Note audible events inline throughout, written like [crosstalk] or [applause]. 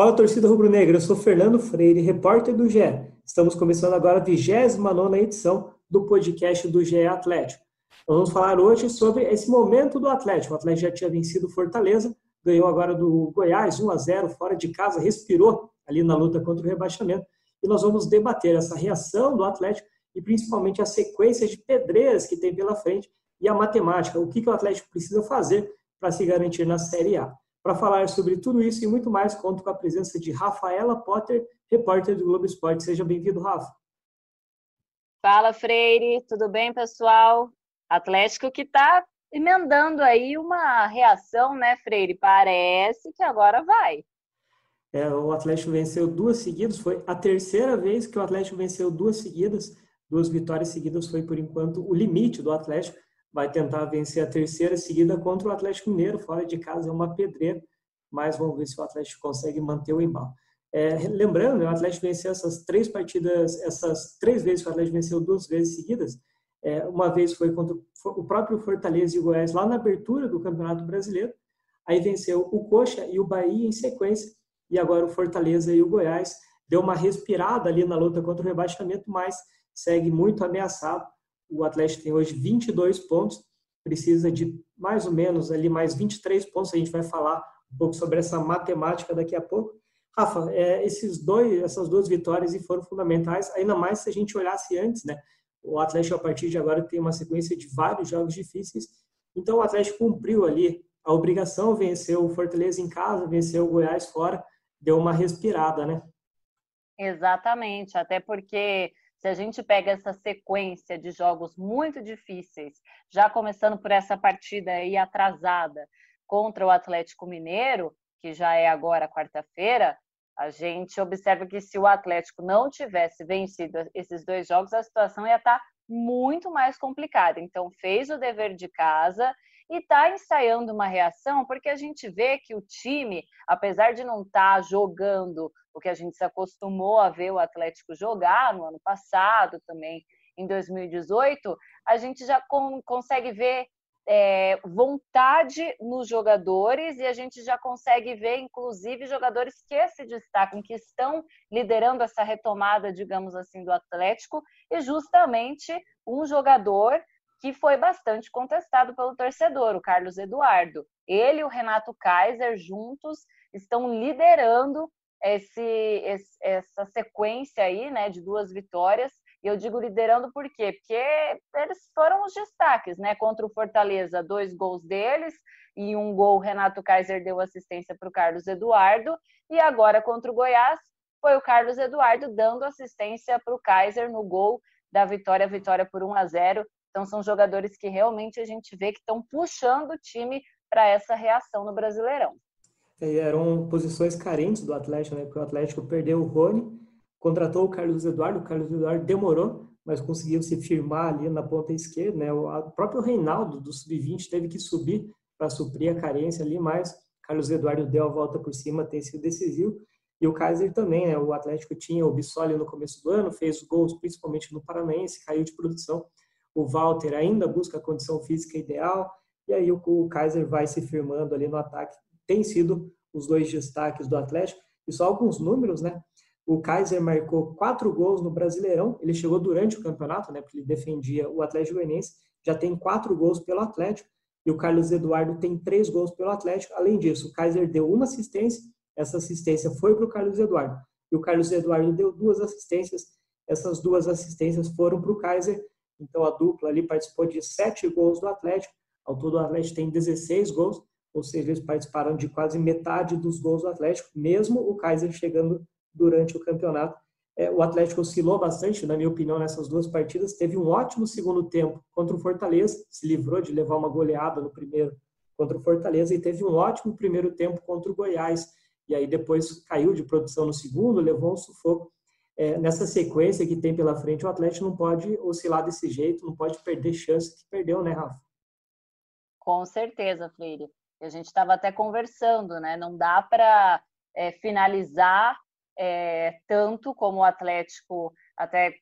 Fala torcida rubro-negra, eu sou Fernando Freire, repórter do GE. Estamos começando agora a 29 edição do podcast do GE Atlético. Vamos falar hoje sobre esse momento do Atlético. O Atlético já tinha vencido Fortaleza, ganhou agora do Goiás 1 a 0 fora de casa, respirou ali na luta contra o rebaixamento. E nós vamos debater essa reação do Atlético e principalmente a sequência de pedreiras que tem pela frente e a matemática, o que, que o Atlético precisa fazer para se garantir na Série A. Para falar sobre tudo isso e muito mais, conto com a presença de Rafaela Potter, repórter do Globo Esporte. Seja bem-vindo, Rafa. Fala, Freire, tudo bem, pessoal? Atlético que está emendando aí uma reação, né, Freire? Parece que agora vai. É, o Atlético venceu duas seguidas, foi a terceira vez que o Atlético venceu duas seguidas, duas vitórias seguidas foi por enquanto o limite do Atlético. Vai tentar vencer a terceira seguida contra o Atlético Mineiro, fora de casa é uma pedreira, mas vamos ver se o Atlético consegue manter o embalo. É, lembrando, o Atlético venceu essas três partidas, essas três vezes que o Atlético venceu duas vezes seguidas. É, uma vez foi contra o próprio Fortaleza e o Goiás lá na abertura do Campeonato Brasileiro. Aí venceu o Coxa e o Bahia em sequência e agora o Fortaleza e o Goiás deu uma respirada ali na luta contra o rebaixamento, mas segue muito ameaçado. O Atlético tem hoje 22 pontos, precisa de mais ou menos ali mais 23 pontos. A gente vai falar um pouco sobre essa matemática daqui a pouco. Rafa, é, esses dois, essas duas vitórias foram fundamentais, ainda mais se a gente olhasse antes, né? O Atlético a partir de agora tem uma sequência de vários jogos difíceis. Então o Atlético cumpriu ali a obrigação, venceu o Fortaleza em casa, venceu o Goiás fora deu uma respirada, né? Exatamente, até porque se a gente pega essa sequência de jogos muito difíceis, já começando por essa partida aí atrasada contra o Atlético Mineiro, que já é agora quarta-feira, a gente observa que se o Atlético não tivesse vencido esses dois jogos, a situação ia estar muito mais complicada. Então, fez o dever de casa e está ensaiando uma reação, porque a gente vê que o time, apesar de não estar tá jogando o que a gente se acostumou a ver o Atlético jogar no ano passado, também em 2018, a gente já com, consegue ver é, vontade nos jogadores e a gente já consegue ver, inclusive, jogadores que se destacam, que estão liderando essa retomada, digamos assim, do Atlético, e justamente um jogador que foi bastante contestado pelo torcedor, o Carlos Eduardo. Ele e o Renato Kaiser juntos estão liderando esse, esse, essa sequência aí, né, de duas vitórias. E eu digo liderando por quê? Porque eles foram os destaques, né? Contra o Fortaleza, dois gols deles e um gol Renato Kaiser deu assistência para o Carlos Eduardo. E agora contra o Goiás, foi o Carlos Eduardo dando assistência para o Kaiser no gol da vitória, vitória por 1 a 0. Então, são jogadores que realmente a gente vê que estão puxando o time para essa reação no Brasileirão. E eram posições carentes do Atlético, né? Porque o Atlético perdeu o Rony, contratou o Carlos Eduardo, o Carlos Eduardo demorou, mas conseguiu se firmar ali na ponta esquerda, né? O próprio Reinaldo do sub-20 teve que subir para suprir a carência ali, mas Carlos Eduardo deu a volta por cima, tem sido decisivo. E o Kaiser também, né? O Atlético tinha o Bissoli no começo do ano, fez gols principalmente no Paranaense, caiu de produção o Walter ainda busca a condição física ideal, e aí o, Kaiser vai se firmando ali no ataque. Tem sido os dois destaques do Atlético, e só alguns números, né? O Kaiser marcou quatro gols no Brasileirão, ele chegou durante o campeonato, né? Porque ele defendia o Atlético Goianiense, já tem quatro gols pelo Atlético, e o Carlos Eduardo tem três gols pelo Atlético. Além disso, o Kaiser deu uma assistência, essa assistência foi para o Carlos Eduardo. E o Carlos Eduardo deu duas assistências, essas duas assistências foram para o Kaiser, então a dupla ali participou de sete gols do Atlético. Ao todo o Atlético tem 16 gols, ou seja, eles participaram de quase metade dos gols do Atlético, mesmo o Kaiser chegando durante o campeonato. É, o Atlético oscilou bastante, na minha opinião, nessas duas partidas. Teve um ótimo segundo tempo contra o Fortaleza, se livrou de levar uma goleada no primeiro contra o Fortaleza e teve um ótimo primeiro tempo contra o Goiás. E aí depois caiu de produção no segundo, levou um sufoco. É, nessa sequência que tem pela frente, o Atlético não pode oscilar desse jeito, não pode perder chance que perdeu, né, Rafa? Com certeza, Freire. A gente estava até conversando, né? Não dá para é, finalizar é, tanto como o Atlético até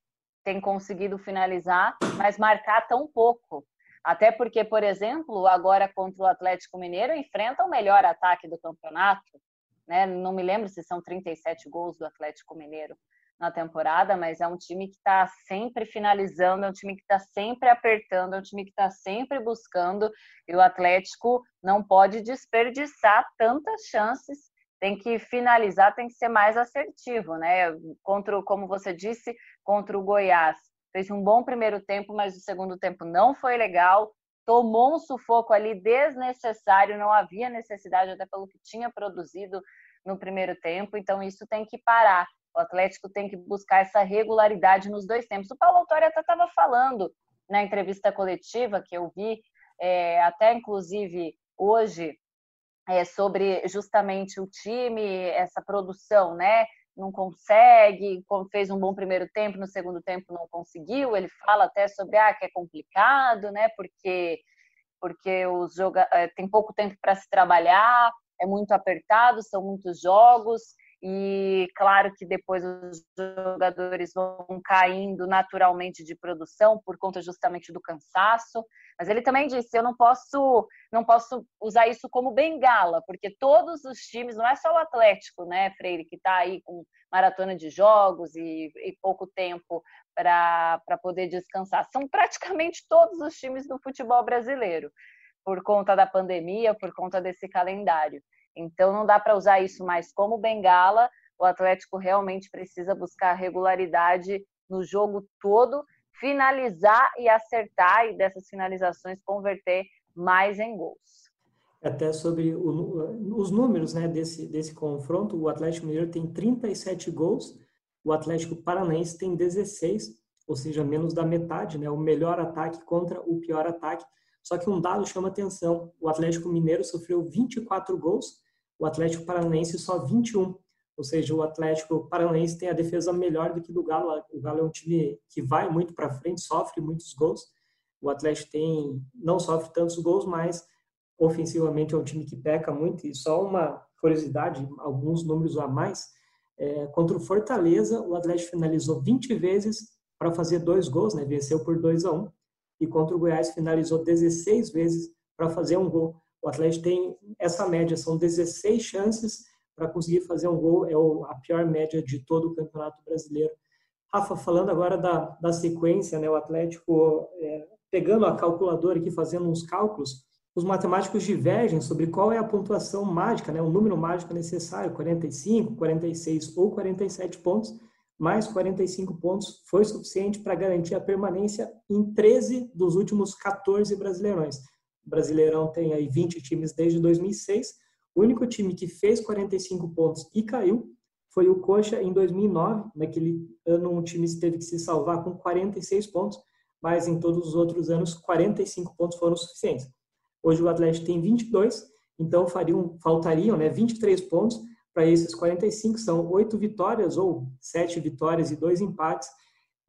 tem conseguido finalizar, mas marcar tão pouco. Até porque, por exemplo, agora contra o Atlético Mineiro enfrenta o melhor ataque do campeonato. Né? Não me lembro se são 37 gols do Atlético Mineiro na temporada, mas é um time que está sempre finalizando, é um time que está sempre apertando, é um time que está sempre buscando, e o Atlético não pode desperdiçar tantas chances tem que finalizar, tem que ser mais assertivo, né? Contra, como você disse, contra o Goiás. Fez um bom primeiro tempo, mas o segundo tempo não foi legal. Tomou um sufoco ali desnecessário, não havia necessidade, até pelo que tinha produzido no primeiro tempo, então isso tem que parar. O Atlético tem que buscar essa regularidade nos dois tempos. O Paulo Autori até estava falando na entrevista coletiva que eu vi, é, até inclusive hoje, é, sobre justamente o time, essa produção, né? Não consegue, fez um bom primeiro tempo, no segundo tempo não conseguiu. Ele fala até sobre ah, que é complicado, né? Porque porque os joga é, tem pouco tempo para se trabalhar, é muito apertado, são muitos jogos e claro que depois os jogadores vão caindo naturalmente de produção por conta justamente do cansaço. Mas ele também disse: eu não posso, não posso usar isso como bengala, porque todos os times, não é só o Atlético, né, Freire, que está aí com maratona de jogos e, e pouco tempo para poder descansar. São praticamente todos os times do futebol brasileiro, por conta da pandemia, por conta desse calendário. Então não dá para usar isso mais como bengala. O Atlético realmente precisa buscar regularidade no jogo todo, finalizar e acertar e dessas finalizações converter mais em gols. Até sobre o, os números né, desse, desse confronto, o Atlético Mineiro tem 37 gols, o Atlético Paranaense tem 16, ou seja, menos da metade, né, o melhor ataque contra o pior ataque. Só que um dado chama atenção: o Atlético Mineiro sofreu 24 gols o Atlético Paranaense só 21. Ou seja, o Atlético Paranaense tem a defesa melhor do que do Galo. O Galo é um time que vai muito para frente, sofre muitos gols. O Atlético tem não sofre tantos gols, mas ofensivamente é um time que peca muito. E só uma curiosidade, alguns números a mais. É, contra o Fortaleza, o Atlético finalizou 20 vezes para fazer dois gols, né? venceu por 2 a 1. E contra o Goiás finalizou 16 vezes para fazer um gol. O Atlético tem essa média, são 16 chances para conseguir fazer um gol, é a pior média de todo o Campeonato Brasileiro. Rafa, falando agora da, da sequência, né, o Atlético, é, pegando a calculadora aqui, fazendo uns cálculos, os matemáticos divergem sobre qual é a pontuação mágica, né, o número mágico necessário, 45, 46 ou 47 pontos, mais 45 pontos foi suficiente para garantir a permanência em 13 dos últimos 14 brasileirões. Brasileirão tem aí 20 times desde 2006. O único time que fez 45 pontos e caiu foi o Coxa em 2009. Naquele ano, um time teve que se salvar com 46 pontos, mas em todos os outros anos, 45 pontos foram suficientes. Hoje o Atlético tem 22, então fariam, faltariam né, 23 pontos para esses 45. São oito vitórias ou sete vitórias e dois empates.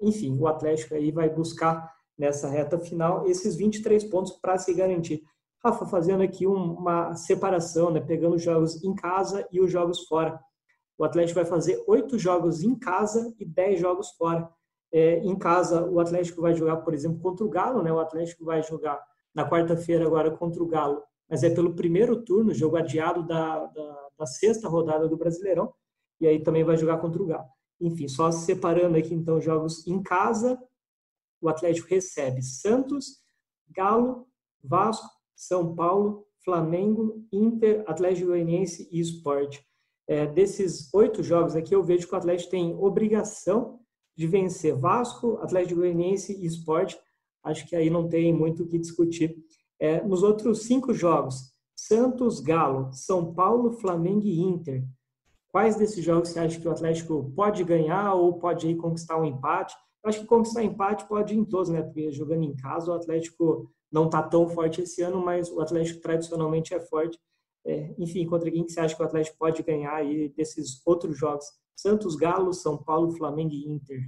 Enfim, o Atlético aí vai buscar nessa reta final esses 23 pontos para se garantir. Rafa, fazendo aqui uma separação, né, pegando os jogos em casa e os jogos fora. O Atlético vai fazer oito jogos em casa e dez jogos fora. É, em casa, o Atlético vai jogar, por exemplo, contra o Galo, né? O Atlético vai jogar na quarta-feira agora contra o Galo, mas é pelo primeiro turno, jogo adiado da, da, da, sexta rodada do Brasileirão, e aí também vai jogar contra o Galo. Enfim, só separando aqui então jogos em casa o Atlético recebe Santos, Galo, Vasco, São Paulo, Flamengo, Inter, Atlético Goianiense e Sport. É, desses oito jogos aqui, eu vejo que o Atlético tem obrigação de vencer Vasco, Atlético Goianiense e Sport. Acho que aí não tem muito o que discutir. É, nos outros cinco jogos, Santos, Galo, São Paulo, Flamengo e Inter. quais desses jogos você acha que o Atlético pode ganhar ou pode aí conquistar um empate? Acho que conquistar empate pode ir em todos, né? Porque jogando em casa, o Atlético não está tão forte esse ano, mas o Atlético tradicionalmente é forte. É, enfim, contra quem que você acha que o Atlético pode ganhar aí desses outros jogos? Santos, Galo, São Paulo, Flamengo e Inter.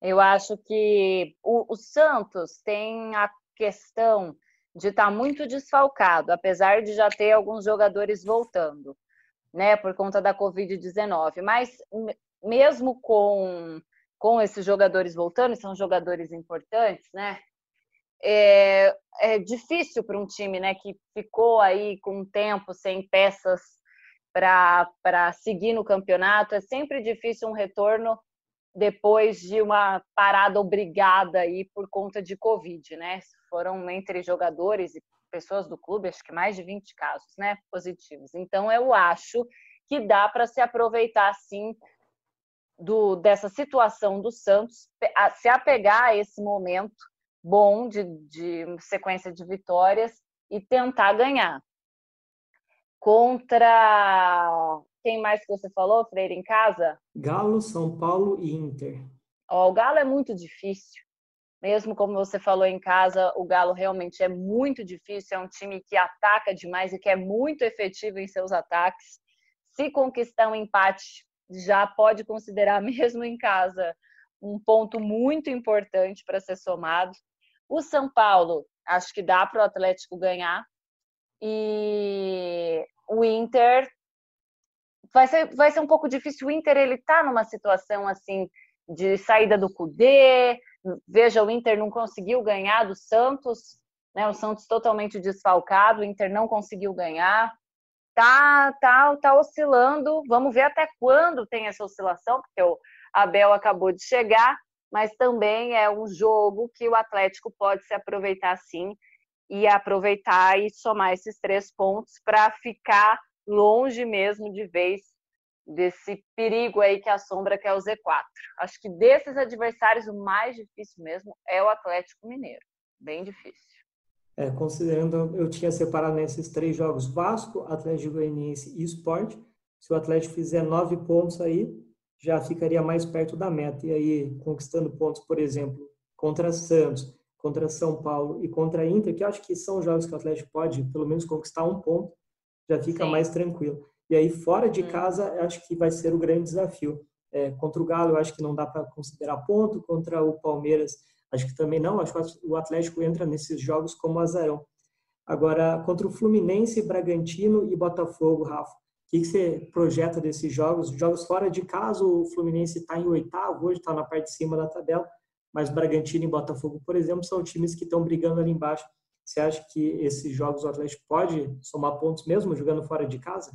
Eu acho que o, o Santos tem a questão de estar tá muito desfalcado, apesar de já ter alguns jogadores voltando, né, por conta da Covid-19. Mas mesmo com, com esses jogadores voltando, são jogadores importantes, né? é, é difícil para um time né, que ficou aí com um tempo sem peças para seguir no campeonato. É sempre difícil um retorno depois de uma parada obrigada aí por conta de Covid, né? Foram entre jogadores e pessoas do clube, acho que mais de 20 casos, né, positivos. Então eu acho que dá para se aproveitar sim do dessa situação do Santos, se apegar a esse momento bom de, de sequência de vitórias e tentar ganhar. Contra quem mais que você falou, Freire, em casa? Galo, São Paulo e Inter. Ó, o Galo é muito difícil. Mesmo como você falou em casa, o Galo realmente é muito difícil. É um time que ataca demais e que é muito efetivo em seus ataques. Se conquistar um empate, já pode considerar, [laughs] mesmo em casa, um ponto muito importante para ser somado. O São Paulo, acho que dá para o Atlético ganhar. E o Inter vai ser, vai ser um pouco difícil. O Inter ele está numa situação assim de saída do Cudê. Veja, o Inter não conseguiu ganhar do Santos, né? O Santos totalmente desfalcado, o Inter não conseguiu ganhar. Tá, tá, tá oscilando. Vamos ver até quando tem essa oscilação, porque o Abel acabou de chegar mas também é um jogo que o Atlético pode se aproveitar sim e aproveitar e somar esses três pontos para ficar longe mesmo de vez desse perigo aí que assombra que é o Z4. Acho que desses adversários o mais difícil mesmo é o Atlético Mineiro, bem difícil. É, considerando, eu tinha separado nesses três jogos Vasco, Atlético Goianiense e Sport. Se o Atlético fizer nove pontos aí, já ficaria mais perto da meta. E aí, conquistando pontos, por exemplo, contra Santos, contra São Paulo e contra Inter, que eu acho que são jogos que o Atlético pode, pelo menos, conquistar um ponto, já fica Sim. mais tranquilo. E aí, fora de hum. casa, eu acho que vai ser o grande desafio. É, contra o Galo, eu acho que não dá para considerar ponto. Contra o Palmeiras, acho que também não. Acho que o Atlético entra nesses jogos como azarão. Agora, contra o Fluminense, Bragantino e Botafogo, Rafa, o que, você projeta desses jogos? Jogos fora de casa, o Fluminense está em oitavo, hoje está na parte de cima da tabela, mas Bragantino e Botafogo, por exemplo, são times que estão brigando ali embaixo. Você acha que esses jogos o Atlético pode somar pontos mesmo jogando fora de casa?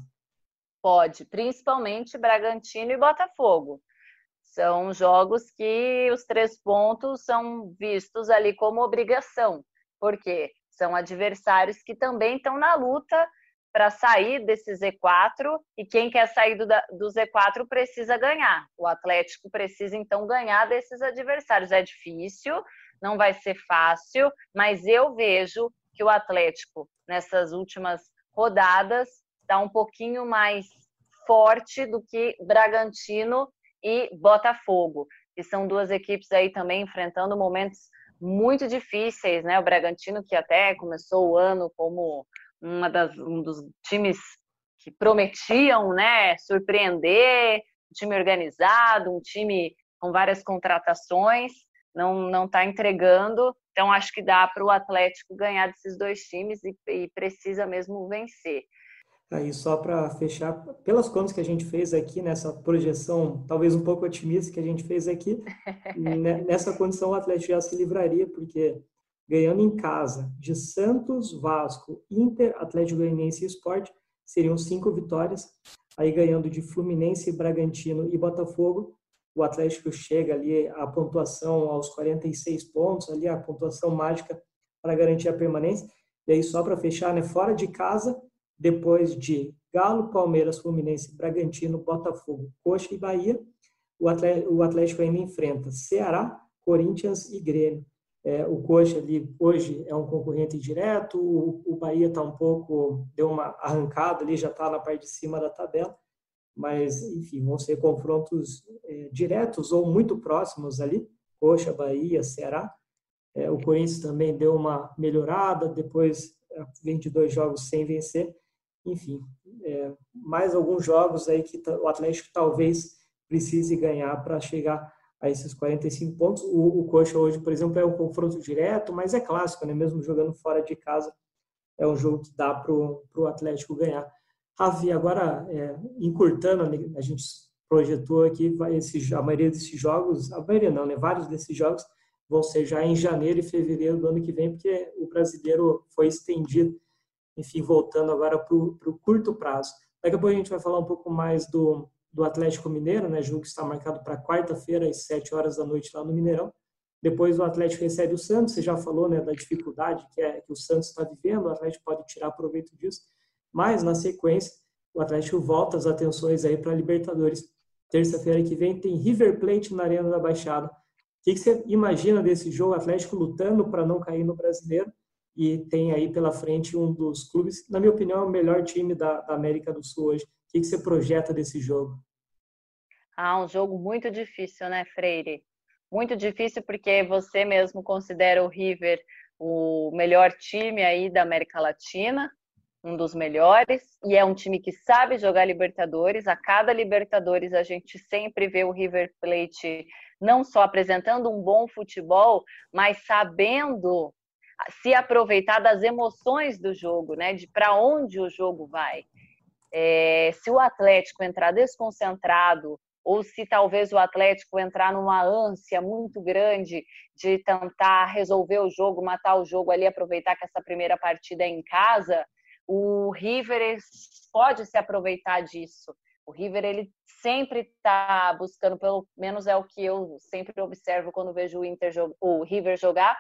Pode, principalmente Bragantino e Botafogo. São jogos que os três pontos são vistos ali como obrigação, porque são adversários que também estão na luta para sair desse Z4 e quem quer sair do, do, Z4 precisa ganhar. O Atlético precisa então ganhar desses adversários. É difícil, não vai ser fácil, mas eu vejo que o Atlético nessas últimas rodadas está um pouquinho mais forte do que Bragantino e Botafogo, que são duas equipes aí também enfrentando momentos muito difíceis, né? O Bragantino que até começou o ano como uma das, um dos times que prometiam né, surpreender, um time organizado, um time com várias contratações, não não está entregando. Então acho que dá para o Atlético ganhar desses dois times e, e precisa mesmo vencer. Aí só para fechar, pelas contas que a gente fez aqui nessa projeção, talvez um pouco otimista que a gente fez aqui, [laughs] né, nessa condição o Atlético já se livraria porque ganhando em casa de Santos, Vasco, Inter, Atlético Goianiense e Sport, seriam cinco vitórias. Aí ganhando de Fluminense, Bragantino e Botafogo, o Atlético chega ali a pontuação aos 46 pontos, ali a pontuação mágica para garantir a permanência. E aí só para fechar, né, fora de casa, depois de Galo, Palmeiras, Fluminense, Bragantino, Botafogo, Coxa e Bahia, o Atlético, ainda enfrenta Ceará, Corinthians e Grêmio. É, o Coxa ali hoje é um concorrente direto, o, o Bahia está um pouco, deu uma arrancada ali, já está na parte de cima da tabela, mas enfim, vão ser confrontos é, diretos ou muito próximos ali, Coxa, Bahia, Ceará. É, o Corinthians também deu uma melhorada, depois é, vem de dois jogos sem vencer. Enfim, é, mais alguns jogos aí que o Atlético talvez precise ganhar para chegar a esses 45 pontos. O, o Coxa hoje, por exemplo, é um confronto direto, mas é clássico, né? Mesmo jogando fora de casa, é um jogo que dá para o Atlético ganhar. Ravi, agora, é, encurtando, né, a gente projetou aqui esse, a maioria desses jogos, a maioria não, né? Vários desses jogos vão ser já em janeiro e fevereiro do ano que vem, porque o brasileiro foi estendido, enfim, voltando agora para o curto prazo. Daqui a pouco a gente vai falar um pouco mais do, do Atlético Mineiro, né? Jogo que está marcado para quarta-feira, às 7 horas da noite, lá no Mineirão. Depois o Atlético recebe o Santos, você já falou né, da dificuldade que, é, que o Santos está vivendo, o Atlético pode tirar proveito disso, mas na sequência o Atlético volta as atenções aí para a Libertadores. Terça-feira que vem tem River Plate na Arena da Baixada. O que, que você imagina desse jogo? O Atlético lutando para não cair no Brasileiro e tem aí pela frente um dos clubes, na minha opinião, é o melhor time da, da América do Sul hoje, que, que você projeta desse jogo? Ah, um jogo muito difícil, né, Freire? Muito difícil porque você mesmo considera o River o melhor time aí da América Latina, um dos melhores, e é um time que sabe jogar Libertadores. A cada Libertadores a gente sempre vê o River Plate não só apresentando um bom futebol, mas sabendo se aproveitar das emoções do jogo, né? De para onde o jogo vai. É, se o Atlético entrar desconcentrado, ou se talvez o Atlético entrar numa ânsia muito grande de tentar resolver o jogo, matar o jogo ali, aproveitar que essa primeira partida é em casa, o River pode se aproveitar disso. O River ele sempre está buscando, pelo menos é o que eu sempre observo quando vejo o, Inter, o River jogar,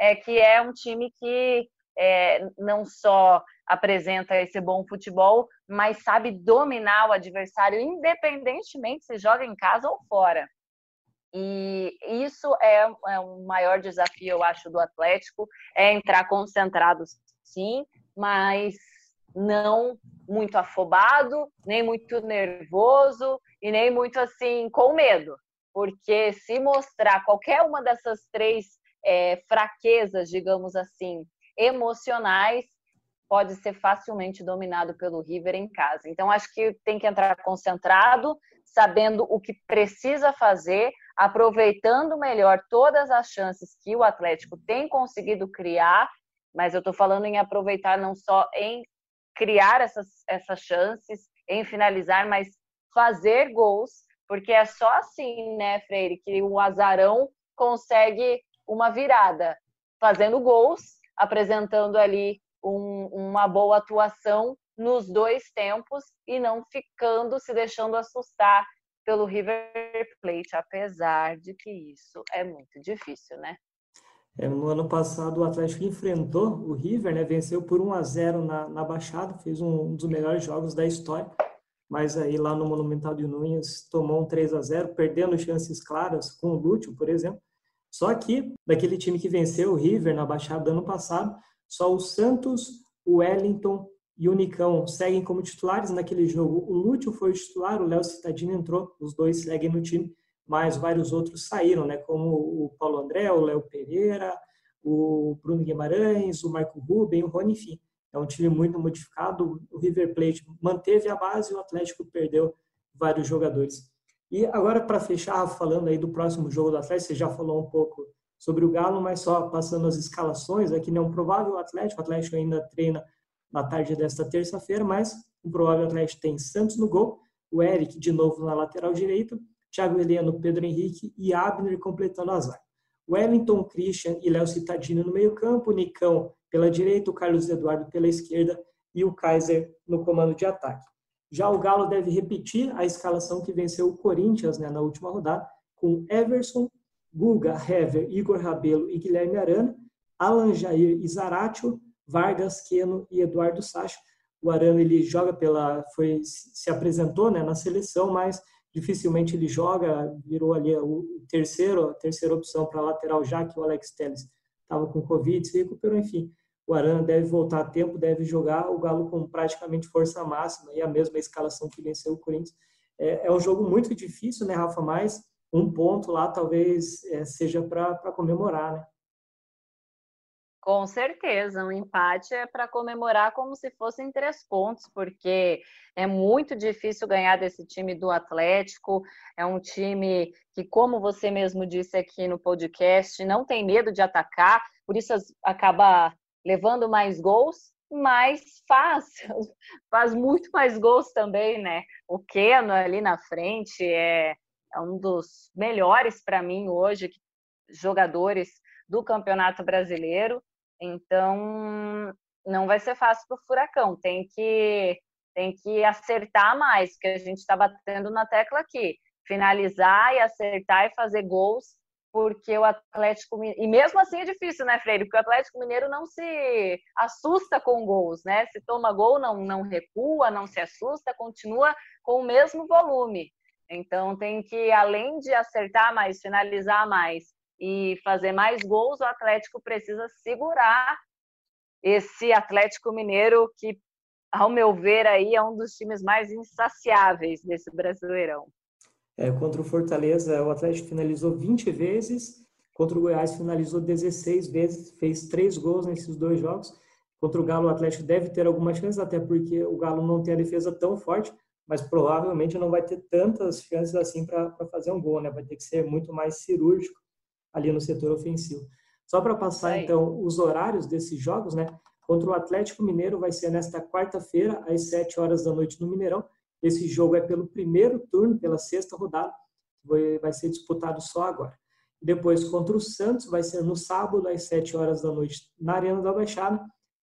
é que é um time que é, não só apresenta esse bom futebol, mas sabe dominar o adversário, independentemente se joga em casa ou fora. E isso é, é um maior desafio, eu acho, do Atlético, é entrar concentrado, sim, mas não muito afobado, nem muito nervoso e nem muito assim com medo, porque se mostrar qualquer uma dessas três é, fraquezas, digamos assim, emocionais, pode ser facilmente dominado pelo River em casa. Então, acho que tem que entrar concentrado, sabendo o que precisa fazer, aproveitando melhor todas as chances que o Atlético tem conseguido criar, mas eu estou falando em aproveitar não só em criar essas, essas chances, em finalizar, mas fazer gols, porque é só assim, né, Freire, que o azarão consegue uma virada, fazendo gols apresentando ali um, uma boa atuação nos dois tempos e não ficando se deixando assustar pelo River Plate, apesar de que isso é muito difícil, né? É, no ano passado o Atlético enfrentou o River, né? Venceu por 1 a 0 na, na Baixada, fez um, um dos melhores jogos da história. Mas aí lá no Monumental de Nunes tomou um 3 a 0, perdendo chances claras com o Lúcio, por exemplo. Só que, daquele time que venceu o River na Baixada ano passado, só o Santos, o Wellington e o Nicão seguem como titulares naquele jogo. O Lúcio foi o titular, o Léo Cittadini entrou, os dois seguem no time, mas vários outros saíram, né? como o Paulo André, o Léo Pereira, o Bruno Guimarães, o Marco Ruben, o Rony, enfim. É um time muito modificado. O River Plate manteve a base e o Atlético perdeu vários jogadores. E agora, para fechar, falando aí do próximo jogo do Atlético, você já falou um pouco sobre o Galo, mas só passando as escalações, aqui não é um provável Atlético, o Atlético ainda treina na tarde desta terça-feira, mas um provável Atlético tem Santos no gol, o Eric de novo na lateral direita, Thiago Heleno, Pedro Henrique e Abner completando a zaga. Wellington, Christian e Léo Cittadino no meio campo, Nicão pela direita, o Carlos Eduardo pela esquerda e o Kaiser no comando de ataque. Já o Galo deve repetir a escalação que venceu o Corinthians né, na última rodada, com Everson, Guga, Hever, Igor Rabelo e Guilherme Arana, Alan Jair e Zaratio, Vargas, Queno e Eduardo Sacha. O Arana ele joga pela, foi se apresentou né, na seleção, mas dificilmente ele joga, virou ali o terceiro, a terceira opção para lateral, já que o Alex Telles estava com Covid, se recuperou, enfim. O Arana deve voltar a tempo, deve jogar o Galo com praticamente força máxima e a mesma escalação que venceu o Corinthians. É, é um jogo muito difícil, né, Rafa? Mas um ponto lá talvez é, seja para comemorar, né? Com certeza, um empate é para comemorar como se fossem três pontos, porque é muito difícil ganhar desse time do Atlético. É um time que, como você mesmo disse aqui no podcast, não tem medo de atacar, por isso acaba levando mais gols, mas faz, [laughs] faz muito mais gols também, né? O Keno ali na frente é, é um dos melhores para mim hoje, jogadores do Campeonato Brasileiro. Então, não vai ser fácil para o Furacão. Tem que, tem que acertar mais, que a gente está batendo na tecla aqui. Finalizar e acertar e fazer gols, porque o Atlético E mesmo assim é difícil, né, Freire? Porque o Atlético Mineiro não se assusta com gols, né? Se toma gol, não, não recua, não se assusta, continua com o mesmo volume. Então tem que, além de acertar mais, finalizar mais e fazer mais gols, o Atlético precisa segurar esse Atlético Mineiro que, ao meu ver, aí é um dos times mais insaciáveis desse Brasileirão. É, contra o Fortaleza, o Atlético finalizou 20 vezes, contra o Goiás finalizou 16 vezes, fez três gols nesses dois jogos. Contra o Galo, o Atlético deve ter alguma chance, até porque o Galo não tem a defesa tão forte, mas provavelmente não vai ter tantas chances assim para fazer um gol, né? Vai ter que ser muito mais cirúrgico ali no setor ofensivo. Só para passar, então, os horários desses jogos, né? Contra o Atlético Mineiro vai ser nesta quarta-feira, às 7 horas da noite no Mineirão. Esse jogo é pelo primeiro turno, pela sexta rodada, vai ser disputado só agora. Depois, contra o Santos, vai ser no sábado, às 7 horas da noite, na Arena da Baixada.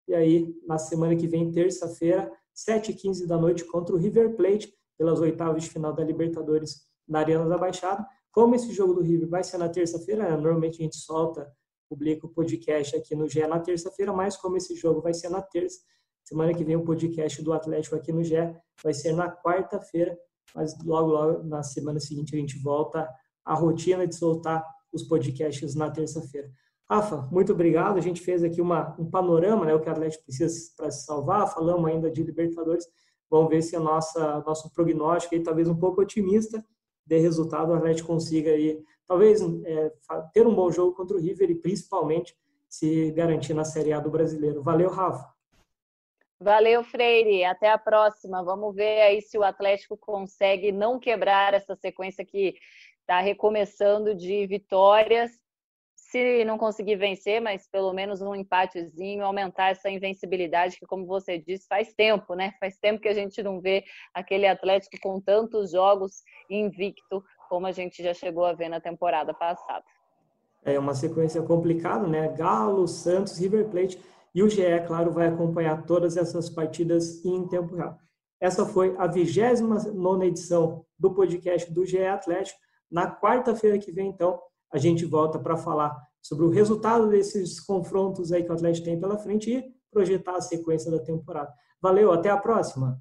E aí, na semana que vem, terça-feira, 7h15 da noite, contra o River Plate, pelas oitavas de final da Libertadores, na Arena da Baixada. Como esse jogo do River vai ser na terça-feira, normalmente a gente solta, publica o podcast aqui no GE na terça-feira, mas como esse jogo vai ser na terça, semana que vem o podcast do Atlético aqui no GE vai ser na quarta-feira, mas logo, logo na semana seguinte a gente volta à rotina de soltar os podcasts na terça-feira. Rafa, muito obrigado. A gente fez aqui uma, um panorama, né, o que o Atlético precisa para se salvar. Falamos ainda de Libertadores. Vamos ver se a nossa nosso prognóstico aí talvez um pouco otimista dê resultado, o Atlético consiga aí, talvez é, ter um bom jogo contra o River e principalmente se garantir na Série A do Brasileiro. Valeu, Rafa. Valeu, Freire. Até a próxima. Vamos ver aí se o Atlético consegue não quebrar essa sequência que está recomeçando de vitórias se não conseguir vencer, mas pelo menos um empatezinho, aumentar essa invencibilidade que, como você disse, faz tempo, né? Faz tempo que a gente não vê aquele Atlético com tantos jogos invicto como a gente já chegou a ver na temporada passada. É uma sequência complicada, né? Galo, Santos, River Plate e o GE, claro, vai acompanhar todas essas partidas em tempo real. Essa foi a 29 edição do podcast do GE Atlético. Na quarta-feira que vem, então, a gente volta para falar sobre o resultado desses confrontos aí que o Atlético tem pela frente e projetar a sequência da temporada. Valeu, até a próxima!